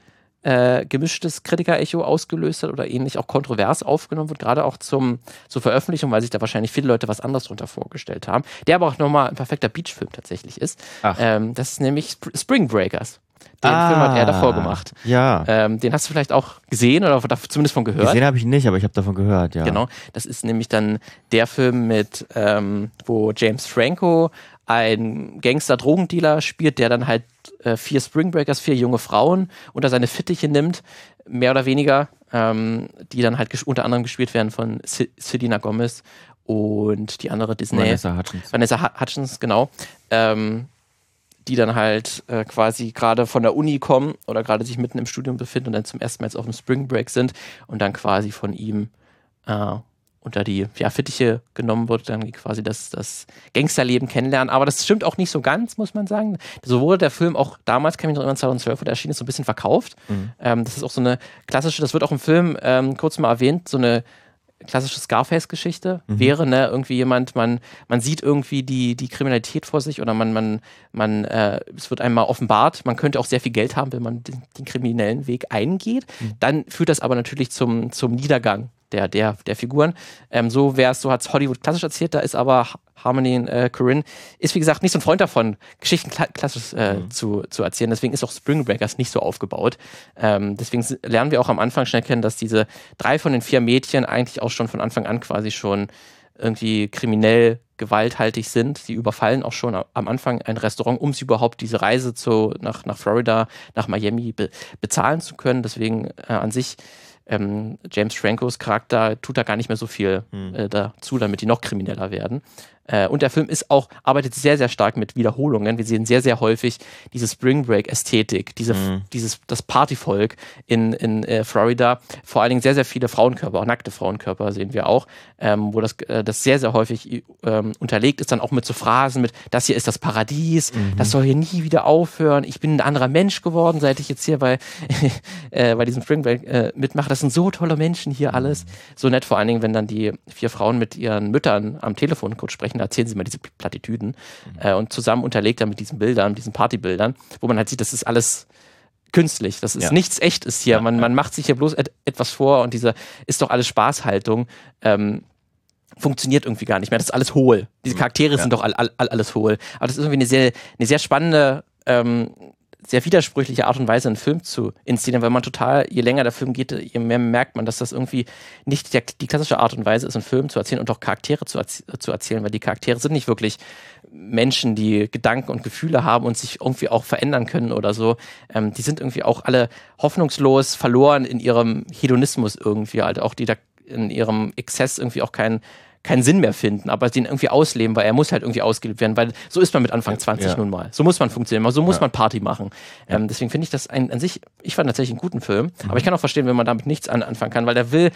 äh, gemischtes Kritiker-Echo ausgelöst hat oder ähnlich auch kontrovers aufgenommen wird, gerade auch zum, zur Veröffentlichung, weil sich da wahrscheinlich viele Leute was anderes drunter vorgestellt haben. Der aber auch nochmal ein perfekter Beach-Film tatsächlich ist. Ähm, das ist nämlich Sp Spring Breakers. Den Film hat er davor gemacht. Ja. Ähm, den hast du vielleicht auch gesehen oder zumindest von gehört. Gesehen habe ich nicht, aber ich habe davon gehört, ja. Genau. Das ist nämlich dann der Film mit, ähm, wo James Franco ein Gangster-Drogendealer spielt, der dann halt äh, vier Springbreakers, vier junge Frauen unter seine Fittiche nimmt, mehr oder weniger, ähm, die dann halt unter anderem gespielt werden von Se- Selena Gomez und die andere Disney. Vanessa Hutchins. Vanessa Hu- Hutchins, genau. Ähm, die dann halt äh, quasi gerade von der Uni kommen oder gerade sich mitten im Studium befinden und dann zum ersten Mal jetzt auf dem Spring Break sind und dann quasi von ihm äh, unter die ja, Fittiche genommen wird, dann quasi das, das Gangsterleben kennenlernen. Aber das stimmt auch nicht so ganz, muss man sagen. So wurde der Film auch damals, kann ich mich noch erinnern, 2012, wo der erschien ist, so ein bisschen verkauft. Mhm. Ähm, das ist auch so eine klassische, das wird auch im Film ähm, kurz mal erwähnt, so eine klassische Scarface-Geschichte Mhm. wäre, ne, irgendwie jemand, man, man sieht irgendwie die, die Kriminalität vor sich oder man, man, man, äh, es wird einmal offenbart, man könnte auch sehr viel Geld haben, wenn man den, den kriminellen Weg eingeht. Mhm. Dann führt das aber natürlich zum, zum Niedergang der, der, der Figuren. Ähm, so wäre es, so hat es Hollywood klassisch erzählt, da ist aber Harmony äh, Corinne, ist wie gesagt nicht so ein Freund davon, Geschichten kla klassisch äh, Mhm. zu, zu erzählen. Deswegen ist auch Spring Breakers nicht so aufgebaut. Ähm, deswegen lernen wir auch am Anfang schnell kennen, dass diese drei von den vier Mädchen eigentlich auch schon von Anfang an quasi schon irgendwie kriminell gewalthaltig sind. Sie überfallen auch schon am Anfang ein Restaurant, um sie überhaupt diese Reise zu, nach, nach Florida, nach Miami be bezahlen zu können. Deswegen äh, an sich ähm, James Francos Charakter tut da gar nicht mehr so viel Hm. äh, dazu, damit die noch krimineller werden. Äh, und der Film ist auch, arbeitet sehr, sehr stark mit Wiederholungen. Wir sehen sehr, sehr häufig diese Spring Break-Ästhetik, diese, Mhm. dieses, das Partyvolk in, in äh, Florida. Vor allen Dingen sehr, sehr viele Frauenkörper, auch nackte Frauenkörper sehen wir auch, ähm, wo das, äh, das sehr, sehr häufig ähm, unterlegt ist, dann auch mit so Phrasen mit, das hier ist das Paradies, das soll hier nie wieder aufhören, ich bin ein anderer Mensch geworden, seit ich jetzt hier bei, äh, bei diesem Spring Break äh, mitmache. Das sind so tolle Menschen hier alles. So nett vor allen Dingen, wenn dann die vier Frauen mit ihren Müttern am Telefon kurz sprechen, da erzählen sie mal diese Plattitüden äh, und zusammen unterlegt dann mit diesen Bildern, diesen Partybildern, wo man halt sieht, das ist alles künstlich, das ist Ja. nichts echt ist hier. Ja, man, man macht sich hier bloß et etwas vor und diese ist doch alles Spaßhaltung. Ähm, funktioniert irgendwie gar nicht mehr. Das ist alles hohl. Diese Charaktere Ja. sind doch all, all, all, alles hohl. Aber das ist irgendwie eine sehr, eine sehr spannende, ähm, sehr widersprüchliche Art und Weise, einen Film zu inszenieren, weil man total, je länger der Film geht, je mehr merkt man, dass das irgendwie nicht der, die klassische Art und Weise ist, einen Film zu erzählen und auch Charaktere zu, erzie- zu erzählen, weil die Charaktere sind nicht wirklich Menschen, die Gedanken und Gefühle haben und sich irgendwie auch verändern können oder so. Ähm, die sind irgendwie auch alle hoffnungslos verloren in ihrem Hedonismus irgendwie, halt auch die da in ihrem Exzess irgendwie auch keinen keinen Sinn mehr finden, aber den irgendwie ausleben, weil er muss halt irgendwie ausgelebt werden, weil so ist man mit Anfang 20 Ja. nun mal. So muss man funktionieren, so muss man Party machen. Ähm, deswegen finde ich das ein, an sich, ich fand tatsächlich einen guten Film, Mhm. aber ich kann auch verstehen, wenn man damit nichts an, anfangen kann, weil der will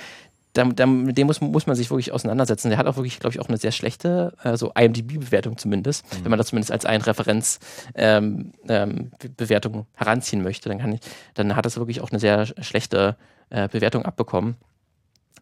da, da, mit dem muss, muss man sich wirklich auseinandersetzen. Der hat auch wirklich, glaube ich, auch eine sehr schlechte, also IMDb-Bewertung zumindest. Mhm. Wenn man das zumindest als eine Referenzbewertung ähm, ähm, heranziehen möchte, dann, kann ich, dann hat das wirklich auch eine sehr schlechte äh, Bewertung abbekommen.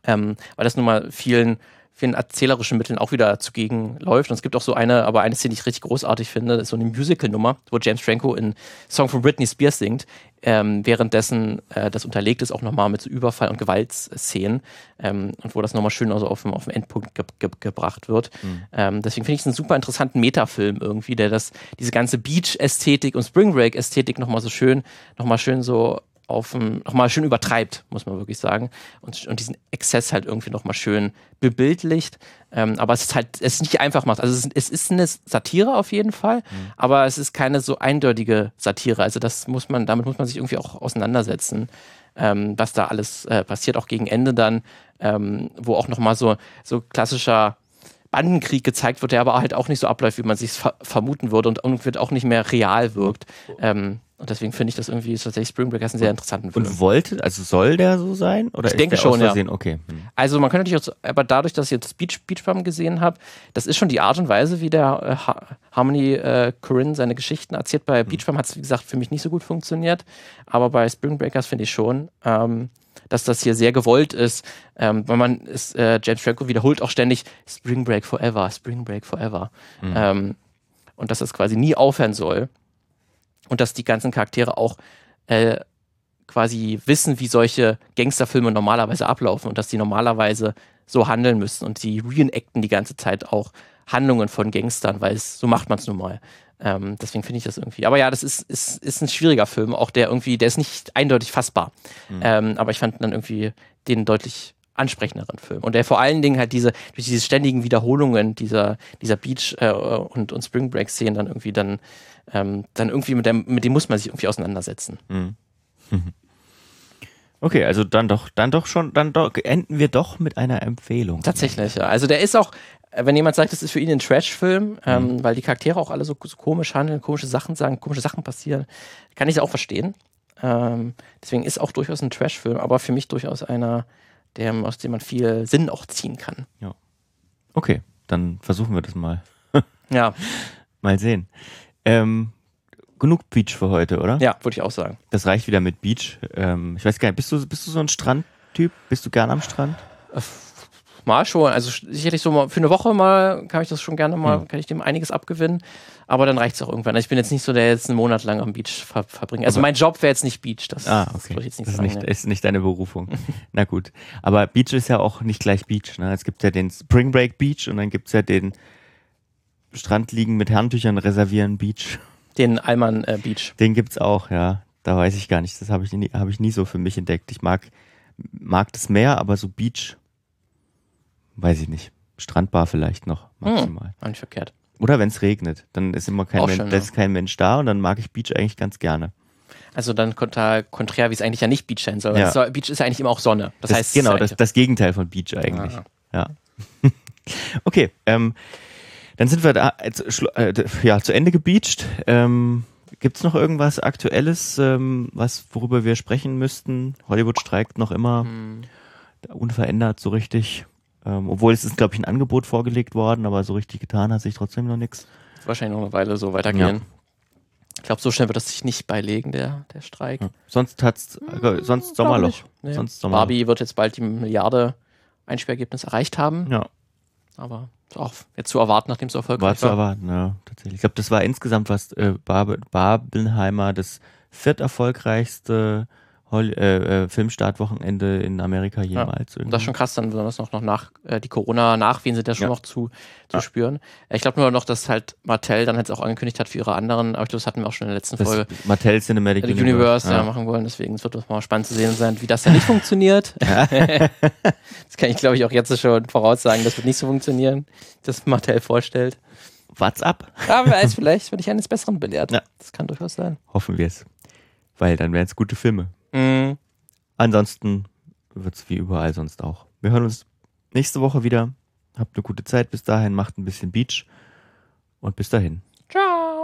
Ähm, weil das nun mal vielen vielen erzählerischen Mitteln auch wieder zugegen läuft. Und es gibt auch so eine, aber eine Szene, die ich richtig großartig finde, ist so eine Musical-Nummer, wo James Franco in Song von Britney Spears singt, ähm, währenddessen äh, das unterlegt ist auch nochmal mit so Überfall- und Gewaltszenen ähm, und wo das nochmal schön also auf, dem, auf dem Endpunkt ge ge gebracht wird. Mhm. Ähm, deswegen finde ich es einen super interessanten Metafilm irgendwie, der das, diese ganze Beach-Ästhetik und Spring Break-Ästhetik nochmal so schön, nochmal schön so auf nochmal schön übertreibt, muss man wirklich sagen. Und, und diesen Exzess halt irgendwie nochmal schön bebildlicht. Ähm, aber es ist halt, es ist nicht einfach macht. Also es ist, es ist eine Satire auf jeden Fall, mhm. aber es ist keine so eindeutige Satire. Also das muss man, damit muss man sich irgendwie auch auseinandersetzen, ähm, was da alles äh, passiert, auch gegen Ende dann, ähm, wo auch nochmal so, so klassischer Bandenkrieg gezeigt wird, der aber halt auch nicht so abläuft, wie man sich ver vermuten würde und irgendwie auch nicht mehr real wirkt. Ähm, und deswegen finde ich das irgendwie tatsächlich Spring Breakers einen sehr interessanten Film. Und wollte, also soll der so sein? Oder ich denke schon, ja. Okay. Hm. Also man könnte natürlich auch, aber dadurch, dass ich jetzt Beach, Beach Bum gesehen habe, das ist schon die Art und Weise, wie der äh, Harmony äh, Corinne seine Geschichten erzählt. Bei hm. Beach Bum hat es, wie gesagt, für mich nicht so gut funktioniert. Aber bei Spring Breakers finde ich schon, ähm, dass das hier sehr gewollt ist. Ähm, weil man ist, äh, James Franco wiederholt auch ständig Spring Break Forever, Spring Break Forever. Hm. Ähm, und dass das quasi nie aufhören soll und dass die ganzen Charaktere auch äh, quasi wissen, wie solche Gangsterfilme normalerweise ablaufen und dass die normalerweise so handeln müssen und sie reenacten die ganze Zeit auch Handlungen von Gangstern, weil es so macht man es nun mal. Ähm, deswegen finde ich das irgendwie. Aber ja, das ist, ist, ist ein schwieriger Film, auch der irgendwie, der ist nicht eindeutig fassbar. Mhm. Ähm, aber ich fand dann irgendwie den deutlich ansprechenderen Film. Und der vor allen Dingen halt diese, durch diese ständigen Wiederholungen dieser, dieser Beach- äh, und, und Spring Break-Szenen dann irgendwie dann ähm, dann irgendwie mit dem, mit dem muss man sich irgendwie auseinandersetzen. Mhm. Okay, also dann doch, dann doch schon, dann doch, enden wir doch mit einer Empfehlung. Tatsächlich, ja. Also der ist auch, wenn jemand sagt, das ist für ihn ein Trash-Film, ähm, mhm. weil die Charaktere auch alle so, so, komisch handeln, komische Sachen sagen, komische Sachen passieren, kann ich auch verstehen. Ähm, deswegen ist auch durchaus ein Trash-Film, aber für mich durchaus einer, der, aus dem man viel Sinn auch ziehen kann. Ja. Okay, dann versuchen wir das mal. ja. Mal sehen. Ähm, genug Beach für heute, oder? Ja, würde ich auch sagen. Das reicht wieder mit Beach. Ähm, ich weiß gar nicht, bist du, bist du so ein Strandtyp? Bist du gern am Strand? Mal schon. Also sicherlich so mal für eine Woche mal kann ich das schon gerne mal, hm. kann ich dem einiges abgewinnen. Aber dann reicht es auch irgendwann. Also ich bin jetzt nicht so, der jetzt einen Monat lang am Beach ver verbringt. Also Aber mein Job wäre jetzt nicht Beach. Das, ah, okay. das, jetzt nicht das sagen, ist, nicht, ist nicht deine Berufung. Na gut. Aber Beach ist ja auch nicht gleich Beach. Ne? Es gibt ja den Spring Break Beach und dann gibt es ja den Strand liegen mit Handtüchern reservieren Beach. Den Alman äh, Beach. Den gibt's auch, ja. Da weiß ich gar nicht. Das habe ich, nie, hab ich nie so für mich entdeckt. Ich mag, mag das Meer, aber so Beach, weiß ich nicht. Strandbar vielleicht noch maximal. Hm, nicht verkehrt. Oder wenn es regnet, dann ist immer kein Mensch, schön, ja. ist kein Mensch da und dann mag ich Beach eigentlich ganz gerne. Also dann kontra, konträr, wie es eigentlich ja nicht Beach sein soll. Ja. soll. Beach ist ja eigentlich immer auch Sonne. Das, das heißt, genau, das, das Gegenteil von Beach eigentlich. Ah. Ja. okay, ähm, dann sind wir da äh, ja, zu Ende gebeacht. Ähm, Gibt es noch irgendwas Aktuelles, ähm, was worüber wir sprechen müssten? Hollywood streikt noch immer hm. unverändert so richtig. Ähm, obwohl es ist, glaube ich, ein Angebot vorgelegt worden, aber so richtig getan hat sich trotzdem noch nichts. Wahrscheinlich noch eine Weile so weitergehen. Ja. Ich glaube, so schnell wird das sich nicht beilegen, der, der Streik. Ja. Sonst hat's äh, sonst Sommerloch. Nee. Sonst Sommerloch. Barbie wird jetzt bald die Milliarde Einsperrgergebnis erreicht haben. Ja. Aber auch jetzt zu erwarten, nachdem es so erfolgreich war. War zu erwarten, ja, tatsächlich. Ich glaube, das war insgesamt was äh, Babelheimer das vierterfolgreichste Hol äh, äh, Filmstartwochenende in Amerika jemals. Ja, das ist schon krass, dann besonders noch, noch nach, äh, die Corona-Nachwehen sind ja schon ja. noch zu, zu ja. spüren. Ich glaube nur noch, dass halt Mattel dann jetzt auch angekündigt hat für ihre anderen, aber ich glaube, das hatten wir auch schon in der letzten das Folge. Mattel Cinematic Universe, Universe ja. machen wollen, deswegen es wird das mal spannend zu sehen sein, wie das ja nicht funktioniert. das kann ich, glaube ich, auch jetzt schon voraussagen, das wird nicht so funktionieren, das Mattel vorstellt. What's up? Aber weiß, vielleicht werde ich eines Besseren belehrt. Ja. Das kann durchaus sein. Hoffen wir es. Weil dann wären es gute Filme. Mhm. Ansonsten wird es wie überall sonst auch. Wir hören uns nächste Woche wieder. Habt eine gute Zeit bis dahin, macht ein bisschen Beach und bis dahin. Ciao.